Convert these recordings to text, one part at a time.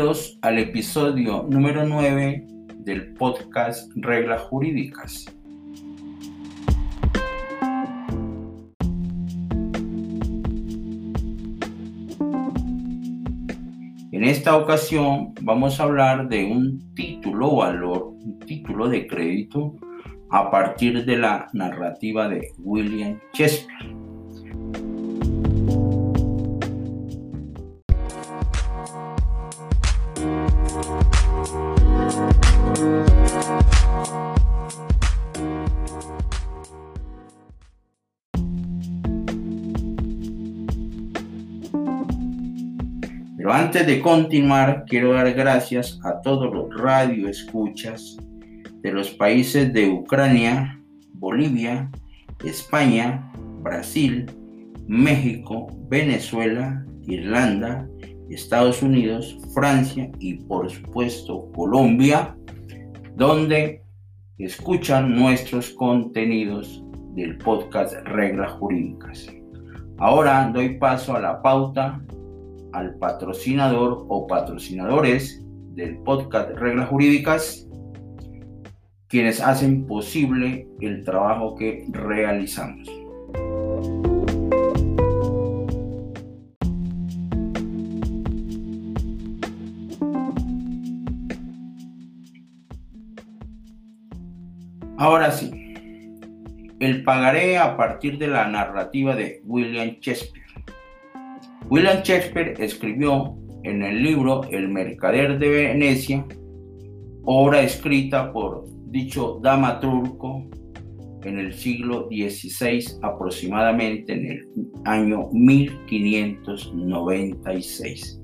Bienvenidos al episodio número 9 del podcast Reglas Jurídicas. En esta ocasión vamos a hablar de un título valor, un título de crédito a partir de la narrativa de William Shakespeare. Antes de continuar, quiero dar gracias a todos los radioescuchas de los países de Ucrania, Bolivia, España, Brasil, México, Venezuela, Irlanda, Estados Unidos, Francia y por supuesto Colombia, donde escuchan nuestros contenidos del podcast Reglas Jurídicas. Ahora doy paso a la pauta al patrocinador o patrocinadores del podcast Reglas Jurídicas, quienes hacen posible el trabajo que realizamos. Ahora sí, el pagaré a partir de la narrativa de William Shakespeare. William Shakespeare escribió en el libro El Mercader de Venecia, obra escrita por dicho dramaturgo en el siglo XVI, aproximadamente en el año 1596.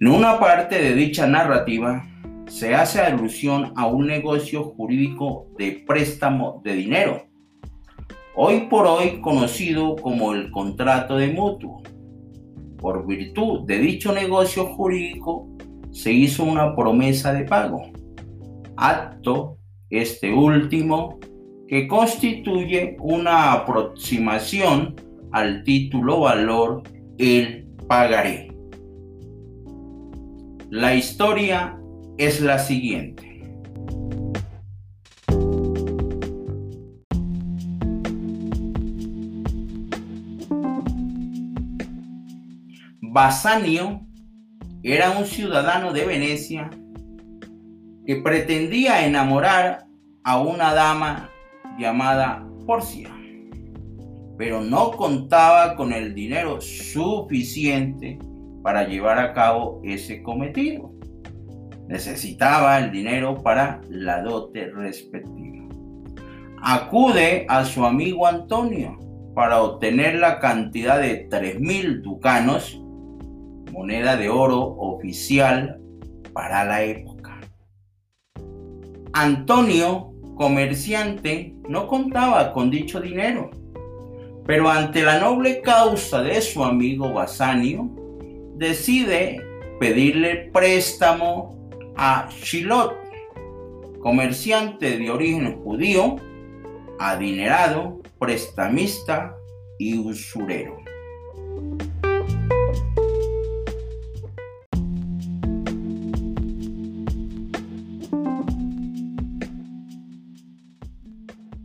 En una parte de dicha narrativa se hace alusión a un negocio jurídico de préstamo de dinero, hoy por hoy conocido como el contrato de mutuo. Por virtud de dicho negocio jurídico se hizo una promesa de pago, acto este último que constituye una aproximación al título valor el pagaré. La historia es la siguiente. Basanio era un ciudadano de Venecia que pretendía enamorar a una dama llamada Porcia, pero no contaba con el dinero suficiente para llevar a cabo ese cometido. Necesitaba el dinero para la dote respectiva. Acude a su amigo Antonio para obtener la cantidad de 3.000 ducanos, moneda de oro oficial para la época. Antonio, comerciante, no contaba con dicho dinero, pero ante la noble causa de su amigo Basanio, decide pedirle préstamo a Shilot, comerciante de origen judío, adinerado, prestamista y usurero.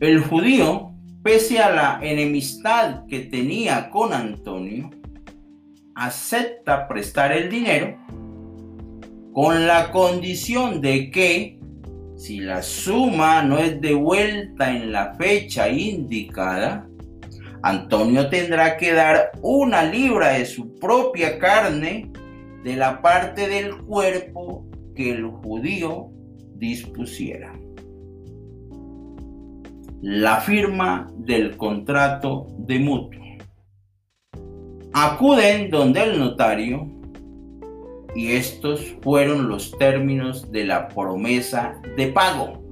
El judío, pese a la enemistad que tenía con Antonio, acepta prestar el dinero con la condición de que si la suma no es devuelta en la fecha indicada, Antonio tendrá que dar una libra de su propia carne de la parte del cuerpo que el judío dispusiera. La firma del contrato de mutuo. Acuden donde el notario y estos fueron los términos de la promesa de pago.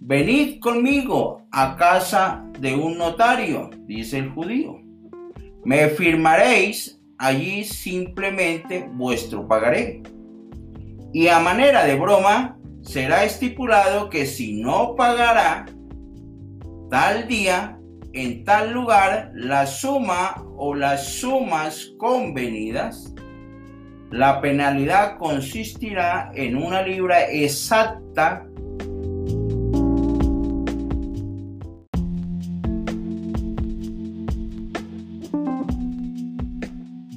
Venid conmigo a casa de un notario, dice el judío. Me firmaréis allí simplemente vuestro pagaré. Y a manera de broma, será estipulado que si no pagará tal día, en tal lugar, la suma o las sumas convenidas, la penalidad consistirá en una libra exacta.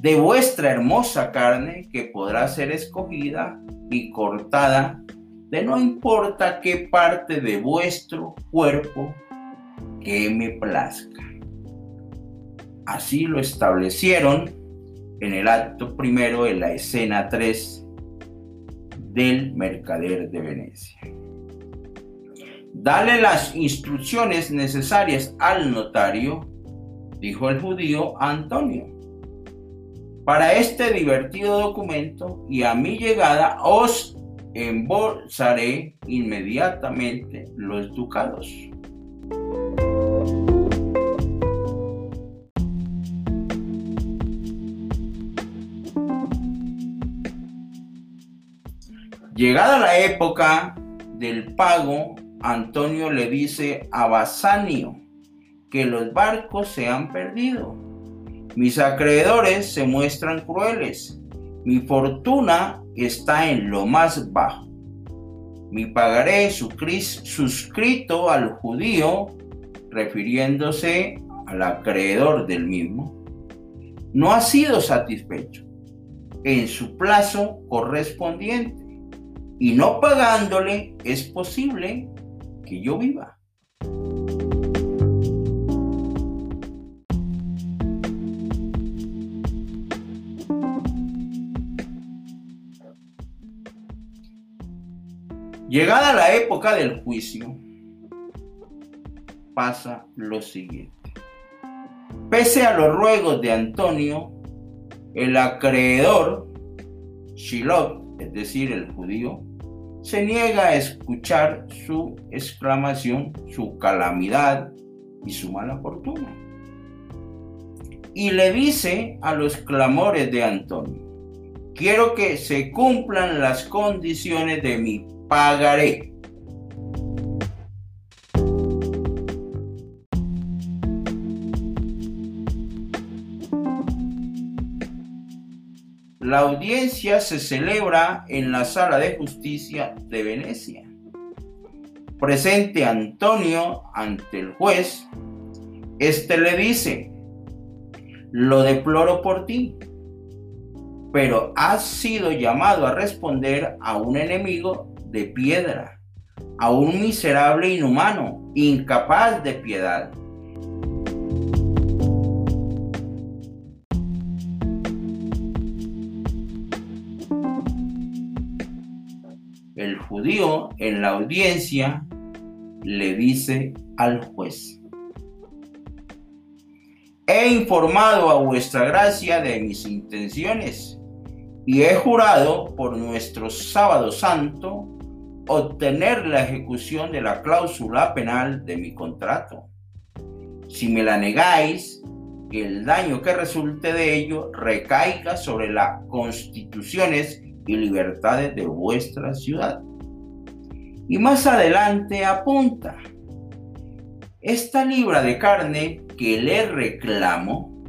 De vuestra hermosa carne que podrá ser escogida y cortada de no importa qué parte de vuestro cuerpo que me plazca. Así lo establecieron en el acto primero de la escena 3 del mercader de Venecia. Dale las instrucciones necesarias al notario, dijo el judío Antonio para este divertido documento y a mi llegada os embolsaré inmediatamente los ducados. Llegada la época del pago, Antonio le dice a Basanio que los barcos se han perdido mis acreedores se muestran crueles. Mi fortuna está en lo más bajo. Mi pagaré suscrito al judío, refiriéndose al acreedor del mismo, no ha sido satisfecho en su plazo correspondiente y no pagándole es posible que yo viva. Llegada la época del juicio, pasa lo siguiente. Pese a los ruegos de Antonio, el acreedor, Shiloh, es decir, el judío, se niega a escuchar su exclamación, su calamidad y su mala fortuna. Y le dice a los clamores de Antonio, quiero que se cumplan las condiciones de mi pagaré. La audiencia se celebra en la sala de justicia de Venecia. Presente Antonio ante el juez, este le dice, lo deploro por ti, pero has sido llamado a responder a un enemigo de piedra, a un miserable inhumano, incapaz de piedad. En la audiencia le dice al juez, he informado a vuestra gracia de mis intenciones y he jurado por nuestro sábado santo obtener la ejecución de la cláusula penal de mi contrato. Si me la negáis, el daño que resulte de ello recaiga sobre las constituciones y libertades de vuestra ciudad. Y más adelante apunta, esta libra de carne que le reclamo,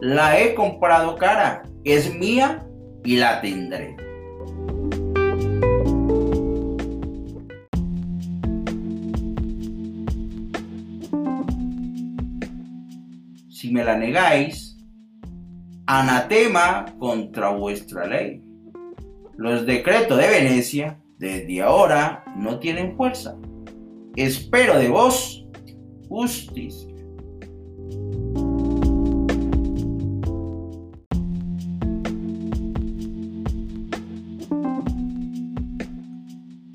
la he comprado cara, es mía y la tendré. Si me la negáis, anatema contra vuestra ley. Los decretos de Venecia desde ahora no tienen fuerza. Espero de vos justicia.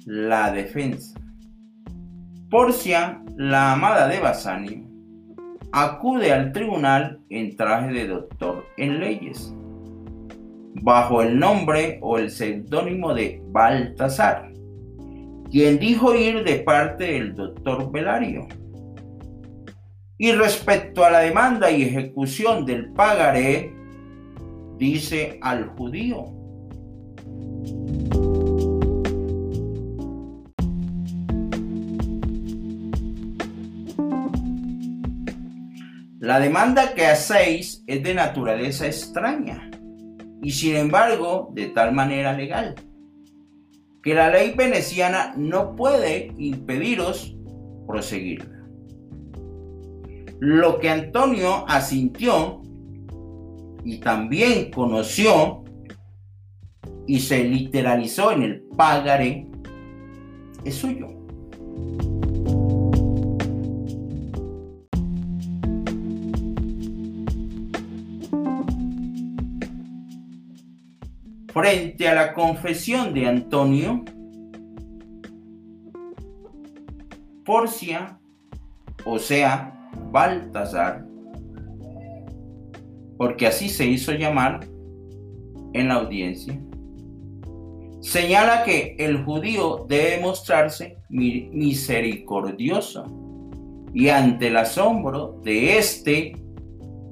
la defensa. Porcia, la amada de Basanio, acude al tribunal en traje de doctor en leyes, bajo el nombre o el seudónimo de Baltasar, quien dijo ir de parte del doctor Velario. Y respecto a la demanda y ejecución del pagaré, dice al judío. La demanda que hacéis es de naturaleza extraña y sin embargo de tal manera legal que la ley veneciana no puede impediros proseguirla. Lo que Antonio asintió y también conoció y se literalizó en el pagaré es suyo. Frente a la confesión de Antonio, Porcia, o sea, Baltasar, porque así se hizo llamar en la audiencia, señala que el judío debe mostrarse misericordioso y ante el asombro de éste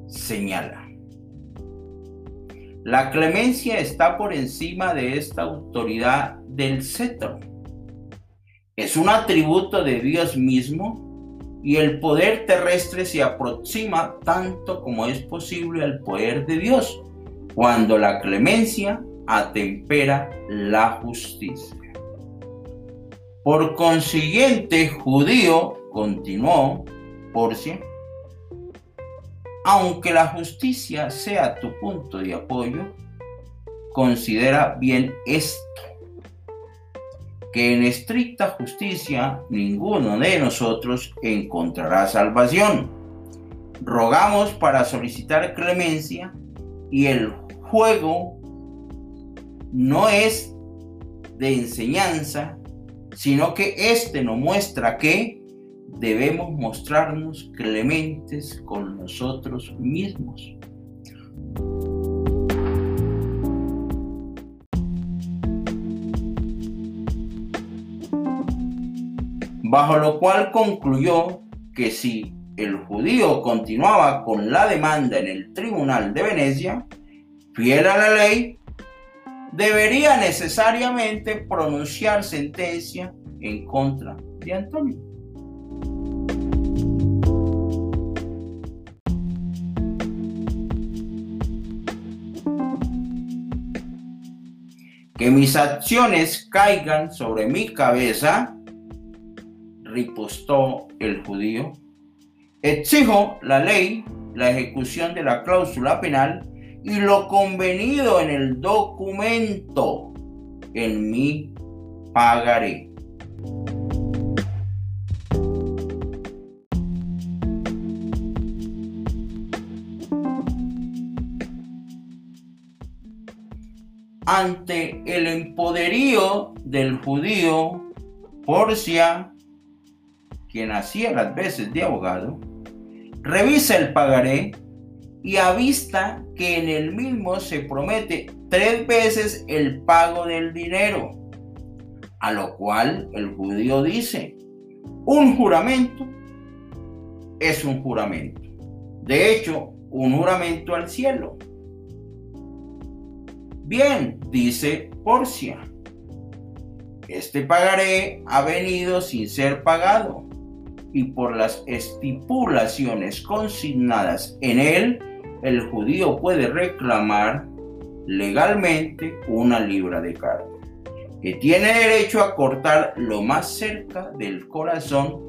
señala. La clemencia está por encima de esta autoridad del cetro. Es un atributo de Dios mismo y el poder terrestre se aproxima tanto como es posible al poder de Dios, cuando la clemencia atempera la justicia. Por consiguiente, judío, continuó Porcia, aunque la justicia sea tu punto de apoyo, considera bien esto que en estricta justicia ninguno de nosotros encontrará salvación. Rogamos para solicitar clemencia y el juego no es de enseñanza, sino que éste nos muestra que debemos mostrarnos clementes con nosotros mismos. bajo lo cual concluyó que si el judío continuaba con la demanda en el tribunal de Venecia, fiel a la ley, debería necesariamente pronunciar sentencia en contra de Antonio. Que mis acciones caigan sobre mi cabeza ripostó el judío. Exijo la ley, la ejecución de la cláusula penal y lo convenido en el documento. En mí pagaré. Ante el empoderío del judío, Porcia quien hacía las veces de abogado, revisa el pagaré y avista que en el mismo se promete tres veces el pago del dinero, a lo cual el judío dice, un juramento es un juramento. De hecho, un juramento al cielo. Bien, dice Porcia, este pagaré ha venido sin ser pagado y por las estipulaciones consignadas en él, el judío puede reclamar legalmente una libra de carne, que tiene derecho a cortar lo más cerca del corazón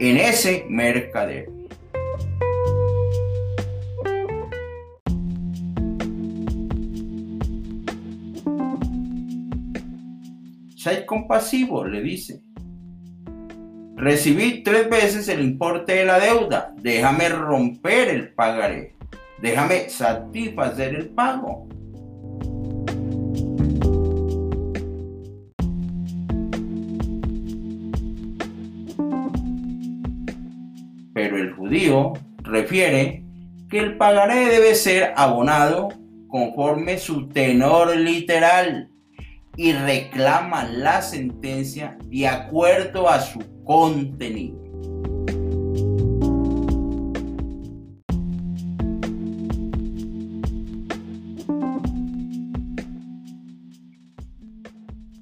en ese mercader. Sé compasivo, le dice Recibí tres veces el importe de la deuda. Déjame romper el pagaré. Déjame satisfacer el pago. Pero el judío refiere que el pagaré debe ser abonado conforme su tenor literal y reclama la sentencia de acuerdo a su contenido.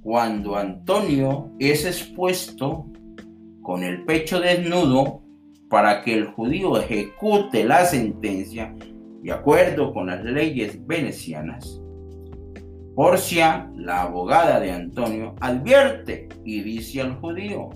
Cuando Antonio es expuesto con el pecho desnudo para que el judío ejecute la sentencia de acuerdo con las leyes venecianas, Porcia, la abogada de Antonio, advierte y dice al judío,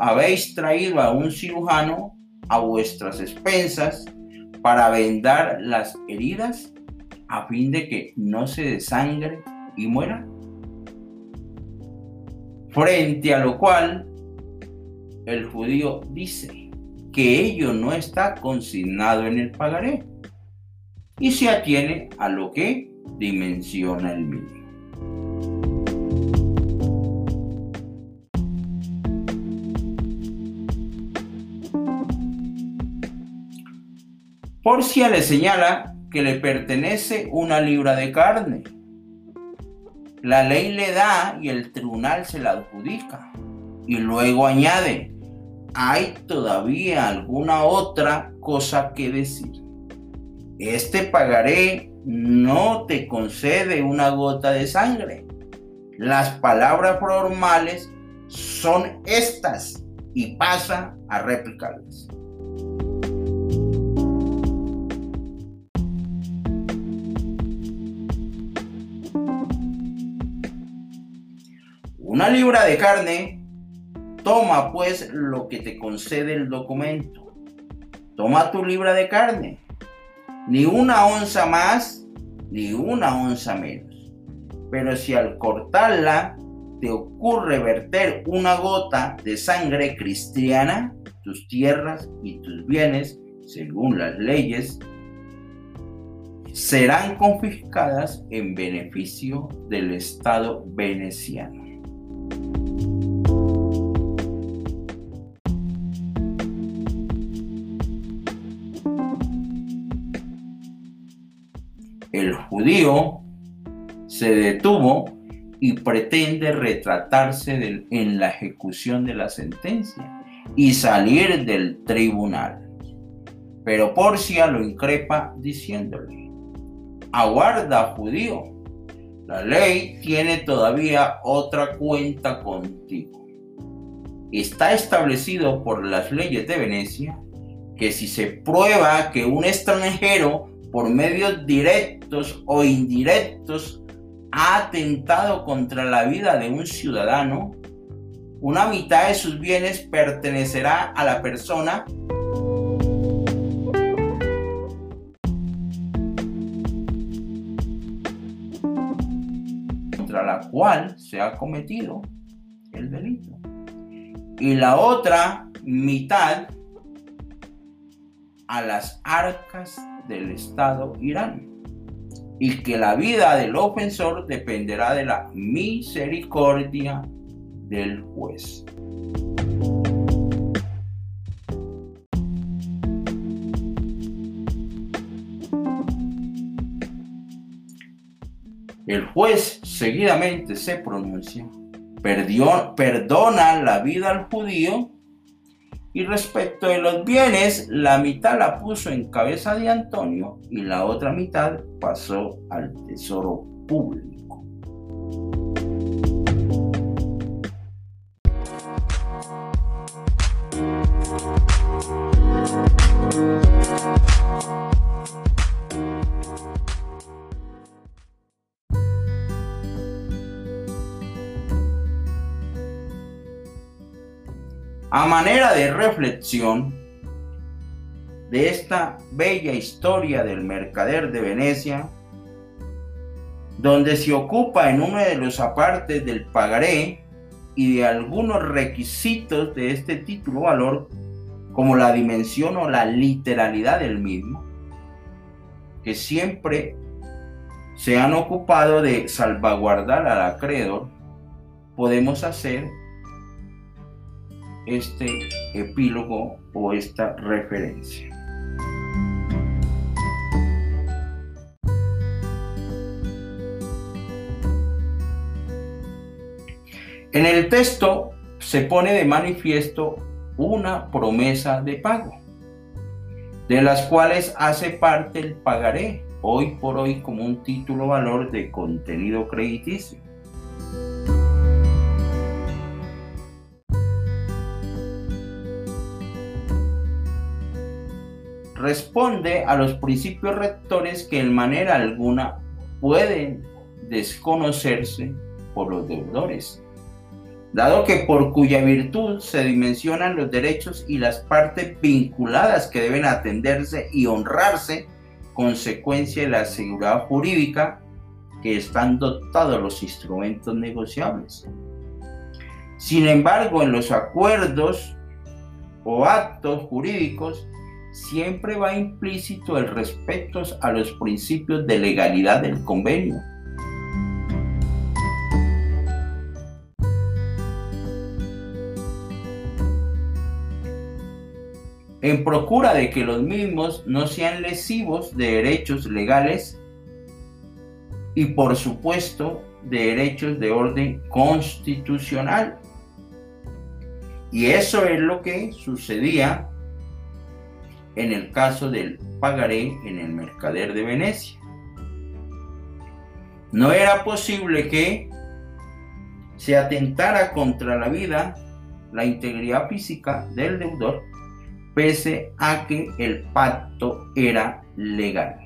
habéis traído a un cirujano a vuestras expensas para vendar las heridas a fin de que no se desangre y muera. Frente a lo cual el judío dice que ello no está consignado en el pagaré y se atiene a lo que dimensiona el mismo. Porcia le señala que le pertenece una libra de carne. La ley le da y el tribunal se la adjudica. Y luego añade, hay todavía alguna otra cosa que decir. Este pagaré no te concede una gota de sangre. Las palabras formales son estas y pasa a replicarlas. Una libra de carne, toma pues lo que te concede el documento. Toma tu libra de carne. Ni una onza más, ni una onza menos. Pero si al cortarla te ocurre verter una gota de sangre cristiana, tus tierras y tus bienes, según las leyes, serán confiscadas en beneficio del Estado veneciano. El judío se detuvo y pretende retratarse en la ejecución de la sentencia y salir del tribunal. Pero Porcia lo increpa diciéndole, aguarda judío, la ley tiene todavía otra cuenta contigo. Está establecido por las leyes de Venecia que si se prueba que un extranjero por medios directos o indirectos ha atentado contra la vida de un ciudadano, una mitad de sus bienes pertenecerá a la persona contra la cual se ha cometido el delito. Y la otra mitad a las arcas del Estado Irán y que la vida del ofensor dependerá de la misericordia del juez. El juez seguidamente se pronuncia, perdió, perdona la vida al judío y respecto de los bienes, la mitad la puso en cabeza de Antonio y la otra mitad pasó al tesoro público. A manera de reflexión de esta bella historia del mercader de Venecia, donde se ocupa en uno de los apartes del pagaré y de algunos requisitos de este título valor, como la dimensión o la literalidad del mismo, que siempre se han ocupado de salvaguardar al acreedor, podemos hacer este epílogo o esta referencia. En el texto se pone de manifiesto una promesa de pago. de las cuales hace parte el pagaré, hoy por hoy como un título valor de contenido crediticio. Responde a los principios rectores que en manera alguna pueden desconocerse por los deudores, dado que por cuya virtud se dimensionan los derechos y las partes vinculadas que deben atenderse y honrarse, consecuencia de la seguridad jurídica que están dotados los instrumentos negociables. Sin embargo, en los acuerdos o actos jurídicos siempre va implícito el respeto a los principios de legalidad del convenio. en procura de que los mismos no sean lesivos de derechos legales y por supuesto de derechos de orden constitucional. Y eso es lo que sucedía en el caso del pagaré en el mercader de Venecia. No era posible que se atentara contra la vida, la integridad física del deudor, pese a que el pacto era legal.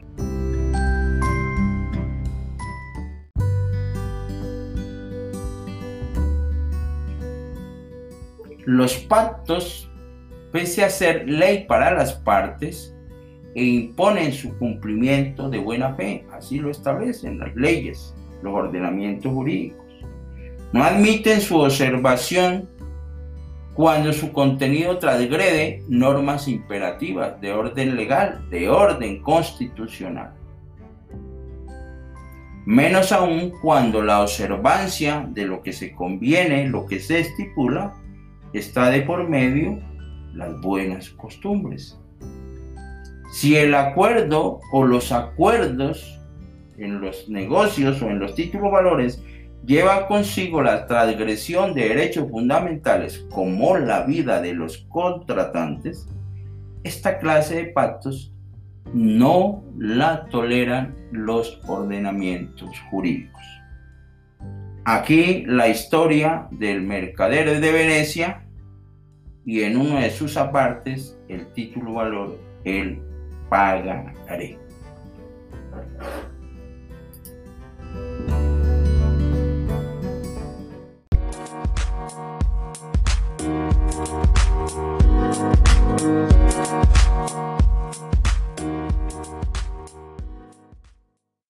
Los pactos pese a ser ley para las partes, e imponen su cumplimiento de buena fe, así lo establecen las leyes, los ordenamientos jurídicos. No admiten su observación cuando su contenido transgrede normas imperativas de orden legal, de orden constitucional. Menos aún cuando la observancia de lo que se conviene, lo que se estipula, está de por medio las buenas costumbres. Si el acuerdo o los acuerdos en los negocios o en los títulos valores lleva consigo la transgresión de derechos fundamentales como la vida de los contratantes, esta clase de pactos no la toleran los ordenamientos jurídicos. Aquí la historia del mercader de Venecia y en uno de sus apartes el título valor el pagaré.